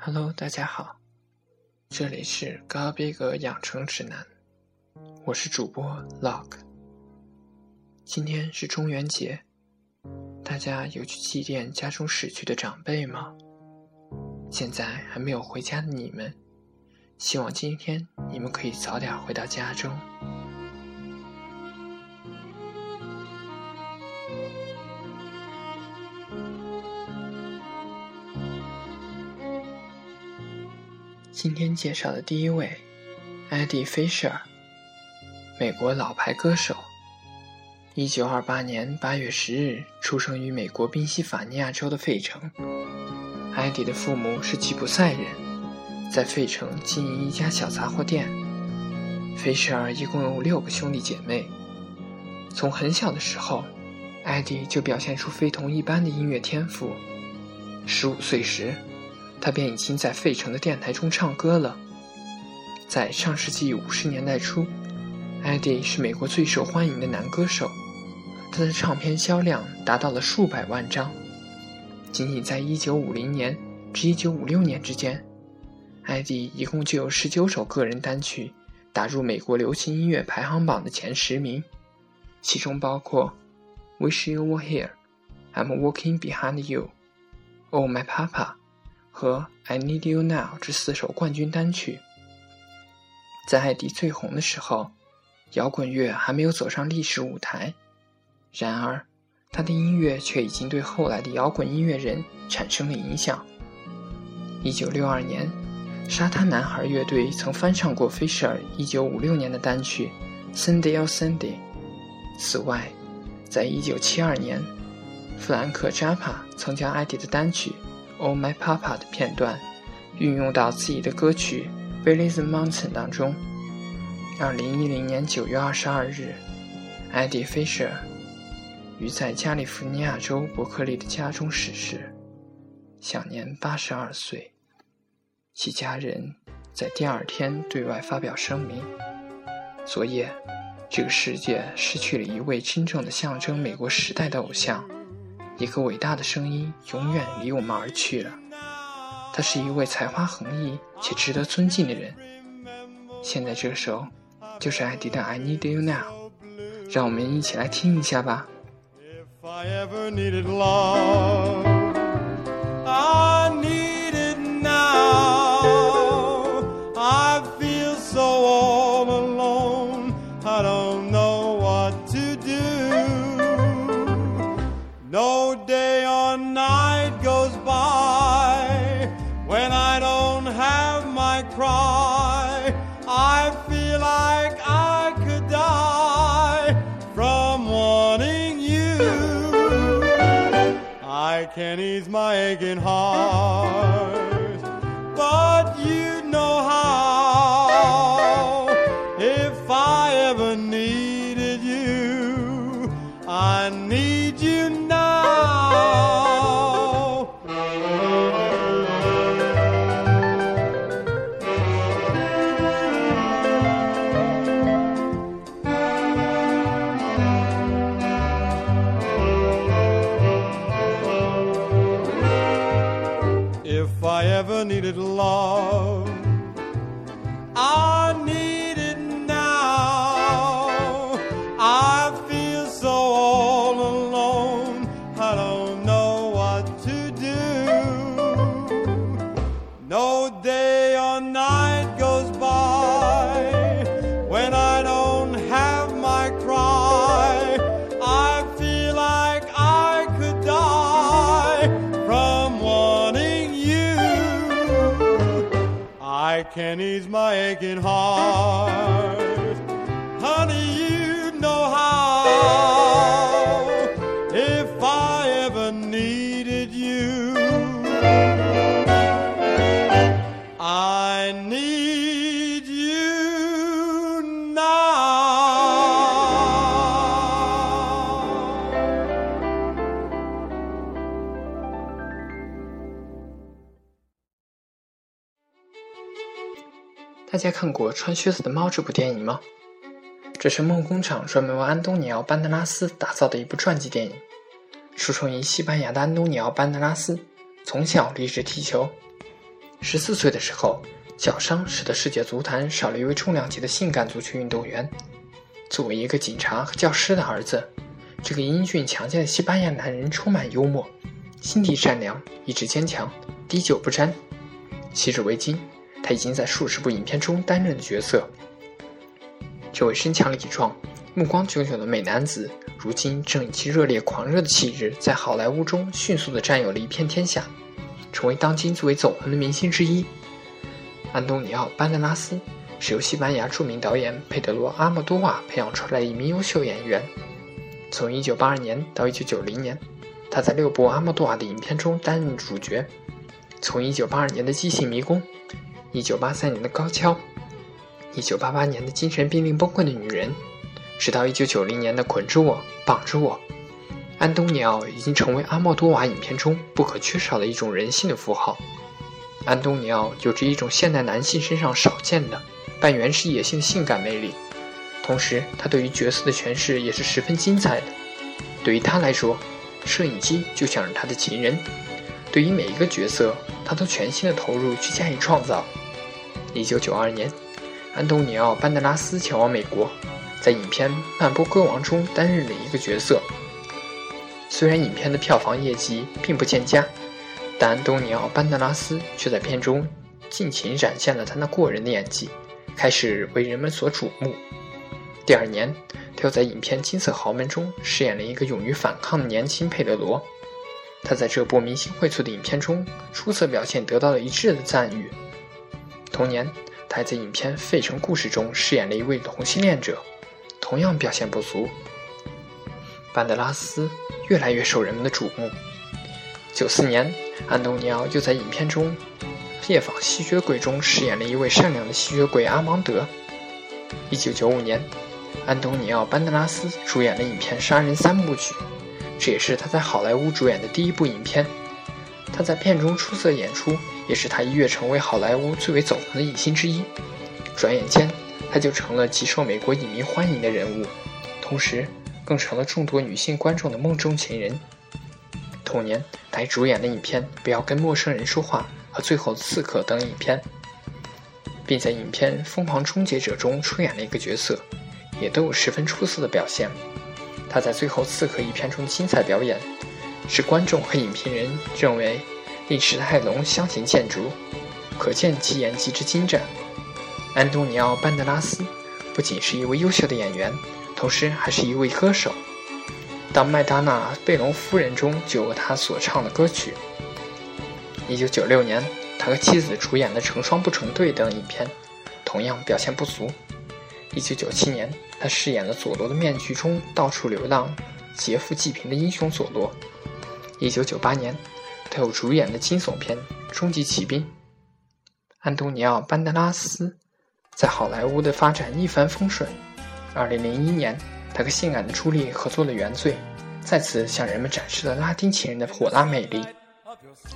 Hello，大家好，这里是高逼格养成指南，我是主播 Log。今天是中元节，大家有去祭奠家中逝去的长辈吗？现在还没有回家的你们，希望今天你们可以早点回到家中。今天介绍的第一位，Eddie Fisher，美国老牌歌手。一九二八年八月十日出生于美国宾夕法尼亚州的费城。艾迪的父母是吉普赛人，在费城经营一家小杂货店。菲舍尔一共有六个兄弟姐妹。从很小的时候，艾迪就表现出非同一般的音乐天赋。十五岁时，他便已经在费城的电台中唱歌了。在上世纪五十年代初，艾迪是美国最受欢迎的男歌手，他的唱片销量达到了数百万张。仅仅在1950年至1956年之间，艾迪一共就有19首个人单曲打入美国流行音乐排行榜的前十名，其中包括《Wish You Were Here》、《I'm Walking Behind You》、《Oh My Papa》。和《I Need You Now》这四首冠军单曲，在艾迪最红的时候，摇滚乐还没有走上历史舞台。然而，他的音乐却已经对后来的摇滚音乐人产生了影响。一九六二年，沙滩男孩乐队曾翻唱过 Fisher 一九五六年的单曲《Sunday or Sunday》。此外，在一九七二年，弗兰克·扎帕曾将艾迪的单曲。Oh My Papa 的片段运用到自己的歌曲《Billy the Mountain》当中。二零一零年九月二十二日艾迪·菲舍于在加利福尼亚州伯克利的家中逝世，享年八十二岁。其家人在第二天对外发表声明：昨夜，这个世界失去了一位真正的象征美国时代的偶像。一个伟大的声音永远离我们而去了。他是一位才华横溢且值得尊敬的人。现在这首就是艾迪的《I Need You Now》，让我们一起来听一下吧。No day or night goes by when I don't have my cry. I feel like I could die from wanting you. I can ease my aching heart. never needed love. hard. 大家看过《穿靴子的猫》这部电影吗？这是梦工厂专门为安东尼奥·班德拉斯打造的一部传记电影。出生于西班牙的安东尼奥·班德拉斯，从小立志踢球。十四岁的时候，脚伤使得世界足坛少了一位重量级的性感足球运动员。作为一个警察和教师的儿子，这个英俊强健的西班牙男人充满幽默，心地善良，意志坚强，滴酒不沾。昔至为今，他已经在数十部影片中担任的角色。这位身强力壮、目光炯炯的美男子，如今正以其热烈狂热的气质，在好莱坞中迅速地占有了一片天下，成为当今最为走红的明星之一。安东尼奥·班德拉斯是由西班牙著名导演佩德罗·阿莫多瓦培养出来的一名优秀演员。从1982年到1990年，他在六部阿莫多瓦的影片中担任主角。从1982年的《激情迷宫》，1983年的《高跷》。一九八八年的精神病令崩溃的女人，直到一九九零年的捆住我，绑着我，安东尼奥已经成为阿莫多瓦影片中不可缺少的一种人性的符号。安东尼奥有着一种现代男性身上少见的半原始野性性感魅力，同时他对于角色的诠释也是十分精彩的。对于他来说，摄影机就像是他的情人，对于每一个角色，他都全心的投入去加以创造。一九九二年。安东尼奥·班德拉斯前往美国，在影片《曼波歌王》中担任了一个角色。虽然影片的票房业绩并不见佳，但安东尼奥·班德拉斯却在片中尽情展现了他那过人的演技，开始为人们所瞩目。第二年，他又在影片《金色豪门》中饰演了一个勇于反抗的年轻佩德罗。他在这部明星荟萃的影片中出色表现，得到了一致的赞誉。同年。他还在影片《费城故事》中饰演了一位同性恋者，同样表现不俗。班德拉斯越来越受人们的瞩目。九四年，安东尼奥又在影片中《夜访吸血鬼》中饰演了一位善良的吸血鬼阿芒德。一九九五年，安东尼奥·班德拉斯主演了影片《杀人三部曲》，这也是他在好莱坞主演的第一部影片。他在片中出色演出。也是他一跃成为好莱坞最为走红的影星之一。转眼间，他就成了极受美国影迷欢迎的人物，同时更成了众多女性观众的梦中情人。同年，他还主演了影片《不要跟陌生人说话》和《最后刺客》等影片，并在影片《疯狂终结者》中出演了一个角色，也都有十分出色的表现。他在《最后刺客》一片中的精彩表演，使观众和影评人认为。令史泰龙相形见绌，可见其演技之精湛。安东尼奥·班德拉斯不仅是一位优秀的演员，同时还是一位歌手。当《麦达娜·贝隆夫人》中就有他所唱的歌曲。1996年，他和妻子主演的《成双不成对》等影片，同样表现不俗。1997年，他饰演了佐罗的面具中到处流浪、劫富济贫的英雄佐罗。1998年。他有主演的惊悚片《终极骑兵》。安东尼奥·班德拉斯在好莱坞的发展一帆风顺。2001年，他和性感的朱莉合作了《原罪》，再次向人们展示了拉丁情人的火辣魅力。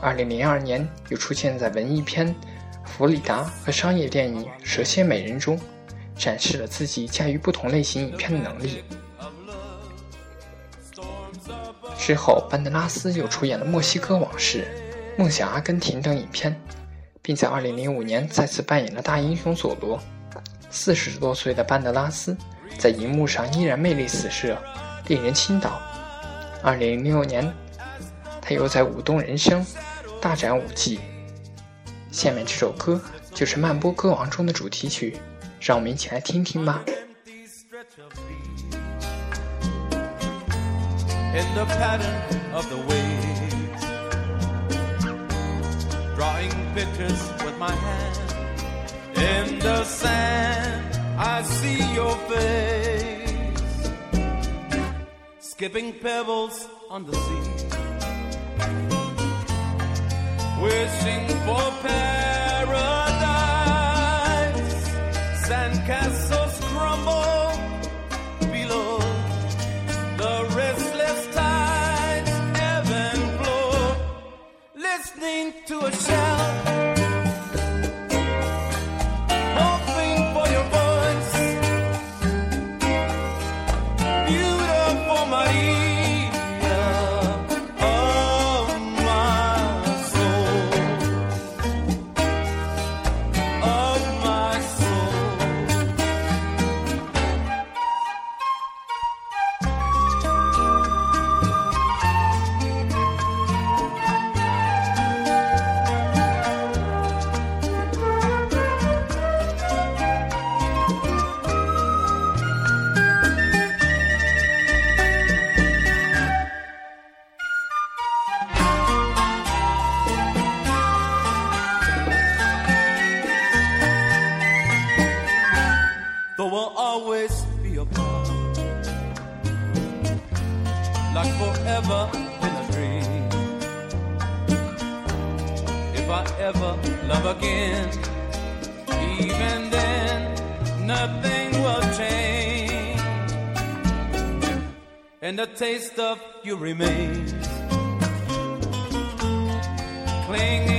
2002年，又出现在文艺片《弗里达》和商业电影《蛇蝎美人》中，展示了自己驾驭不同类型影片的能力。之后，班德拉斯又出演了《墨西哥往事》《梦想阿根廷》等影片，并在2005年再次扮演了大英雄佐罗。四十多岁的班德拉斯在荧幕上依然魅力四射，令人倾倒。2006年，他又在《舞动人生》大展舞技。下面这首歌就是《曼波歌王》中的主题曲，让我们一起来听听吧。in the pattern of the waves. Drawing pictures with my hand in the sand, I see your face. Skipping pebbles on the sea, wishing for paradise. Love again. Even then, nothing will change. And the taste of you remains. Clinging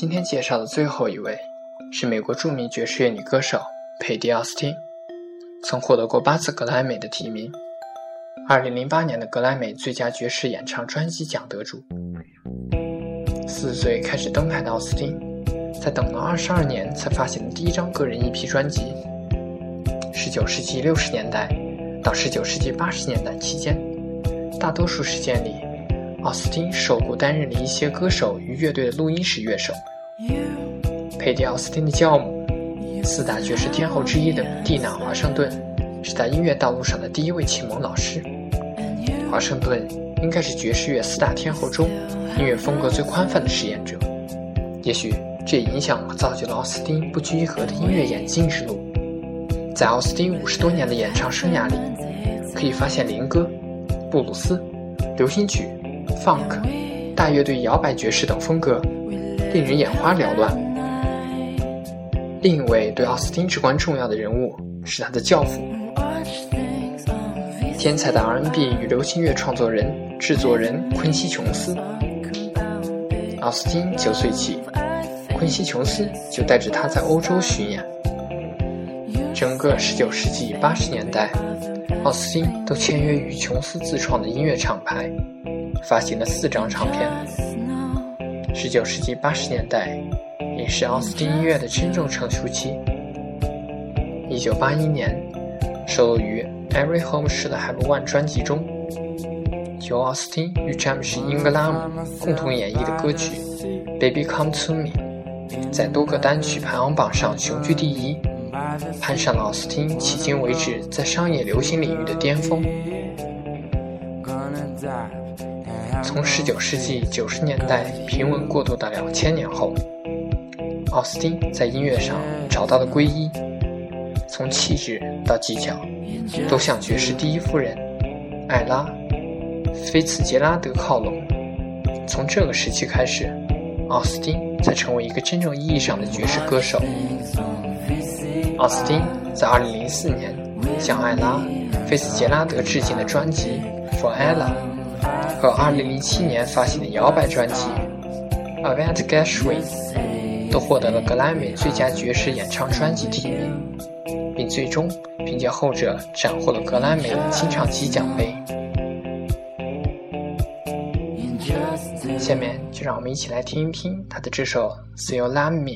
今天介绍的最后一位是美国著名爵士乐女歌手佩蒂·奥斯汀，曾获得过八次格莱美的提名，2008年的格莱美最佳爵士演唱专辑奖得主。四岁开始登台的奥斯汀，在等了22年才发行的第一张个人 EP 专辑。19世纪60年代到19世纪80年代期间，大多数时间里，奥斯汀受雇担任了一些歌手与乐队的录音室乐手。佩蒂·奥斯汀的教母，四大爵士天后之一的蒂娜·华盛顿，是在音乐道路上的第一位启蒙老师。华盛顿应该是爵士乐四大天后中音乐风格最宽泛的实验者，也许这也影响了造就了奥斯汀不拘一格的音乐演进之路。在奥斯汀五十多年的演唱生涯里，可以发现灵歌、布鲁斯、流行曲、funk、大乐队、摇摆爵士等风格，令人眼花缭乱。另一位对奥斯汀至关重要的人物是他的教父，天才的 R&B 与流行乐创作人、制作人昆西·琼斯。奥斯汀九岁起，昆西·琼斯就带着他在欧洲巡演。整个19世纪80年代，奥斯汀都签约于琼斯自创的音乐厂牌，发行了四张唱片。19世纪80年代也是奥斯汀音乐的真正成熟期。1981年，收录于《Every Home Should Have One》专辑中，由奥斯汀与詹姆斯·英格拉姆共同演绎的歌曲《Baby Come to Me》，在多个单曲排行榜上雄居第一。攀上了奥斯汀迄今为止在商业流行领域的巅峰。从19世纪90年代平稳过渡到2000年后，奥斯汀在音乐上找到了皈依，从气质到技巧，都向爵士第一夫人艾拉·菲茨杰拉德靠拢。从这个时期开始，奥斯汀才成为一个真正意义上的爵士歌手。奥斯汀在2004年向艾拉·菲茨杰拉德致敬的专辑《For Ella》和2007年发行的摇摆专辑《Avant Gershwin》都获得了格莱美最佳爵士演唱专辑提名，并最终凭借后者斩获了格莱美金唱机奖杯。下面就让我们一起来听一听他的这首《See You Love Me》。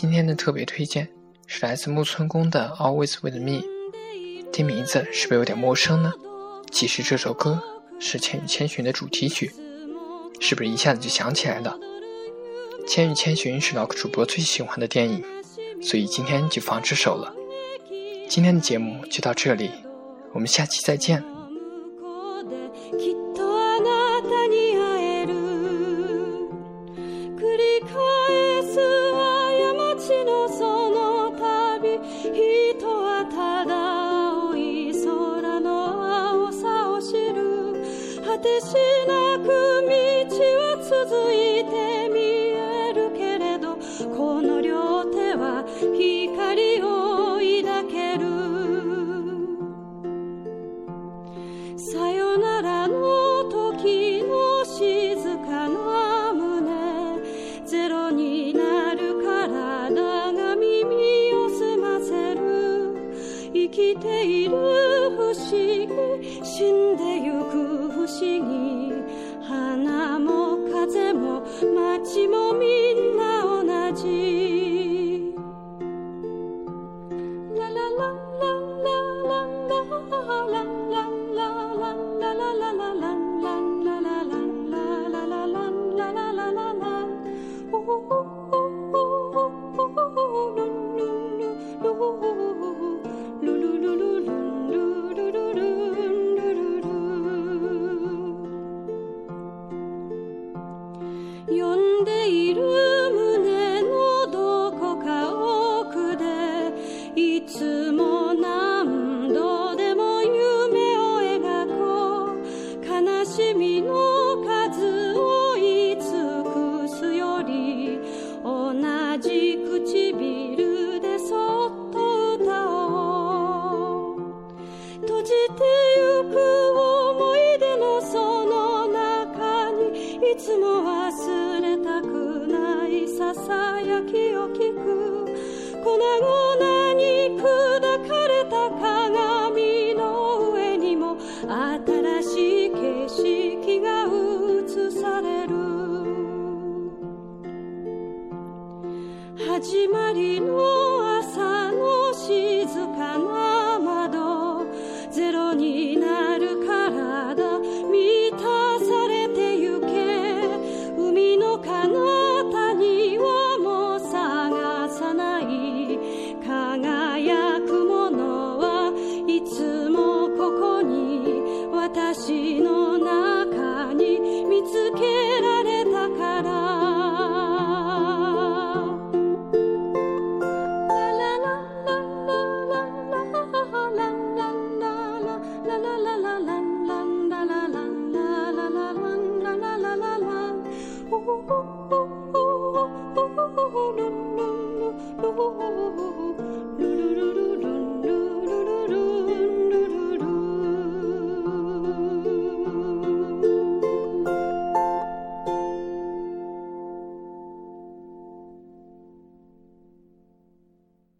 今天的特别推荐是来自木村宫的《Always with Me》，听名字是不是有点陌生呢？其实这首歌是《千与千寻》的主题曲，是不是一下子就想起来了？《千与千寻》是老主播最喜欢的电影，所以今天就放这首了。今天的节目就到这里，我们下期再见。じ唇でそっと歌おう。閉じてゆく思い出のその中にいつも忘れたくないささやきを聞く。粉々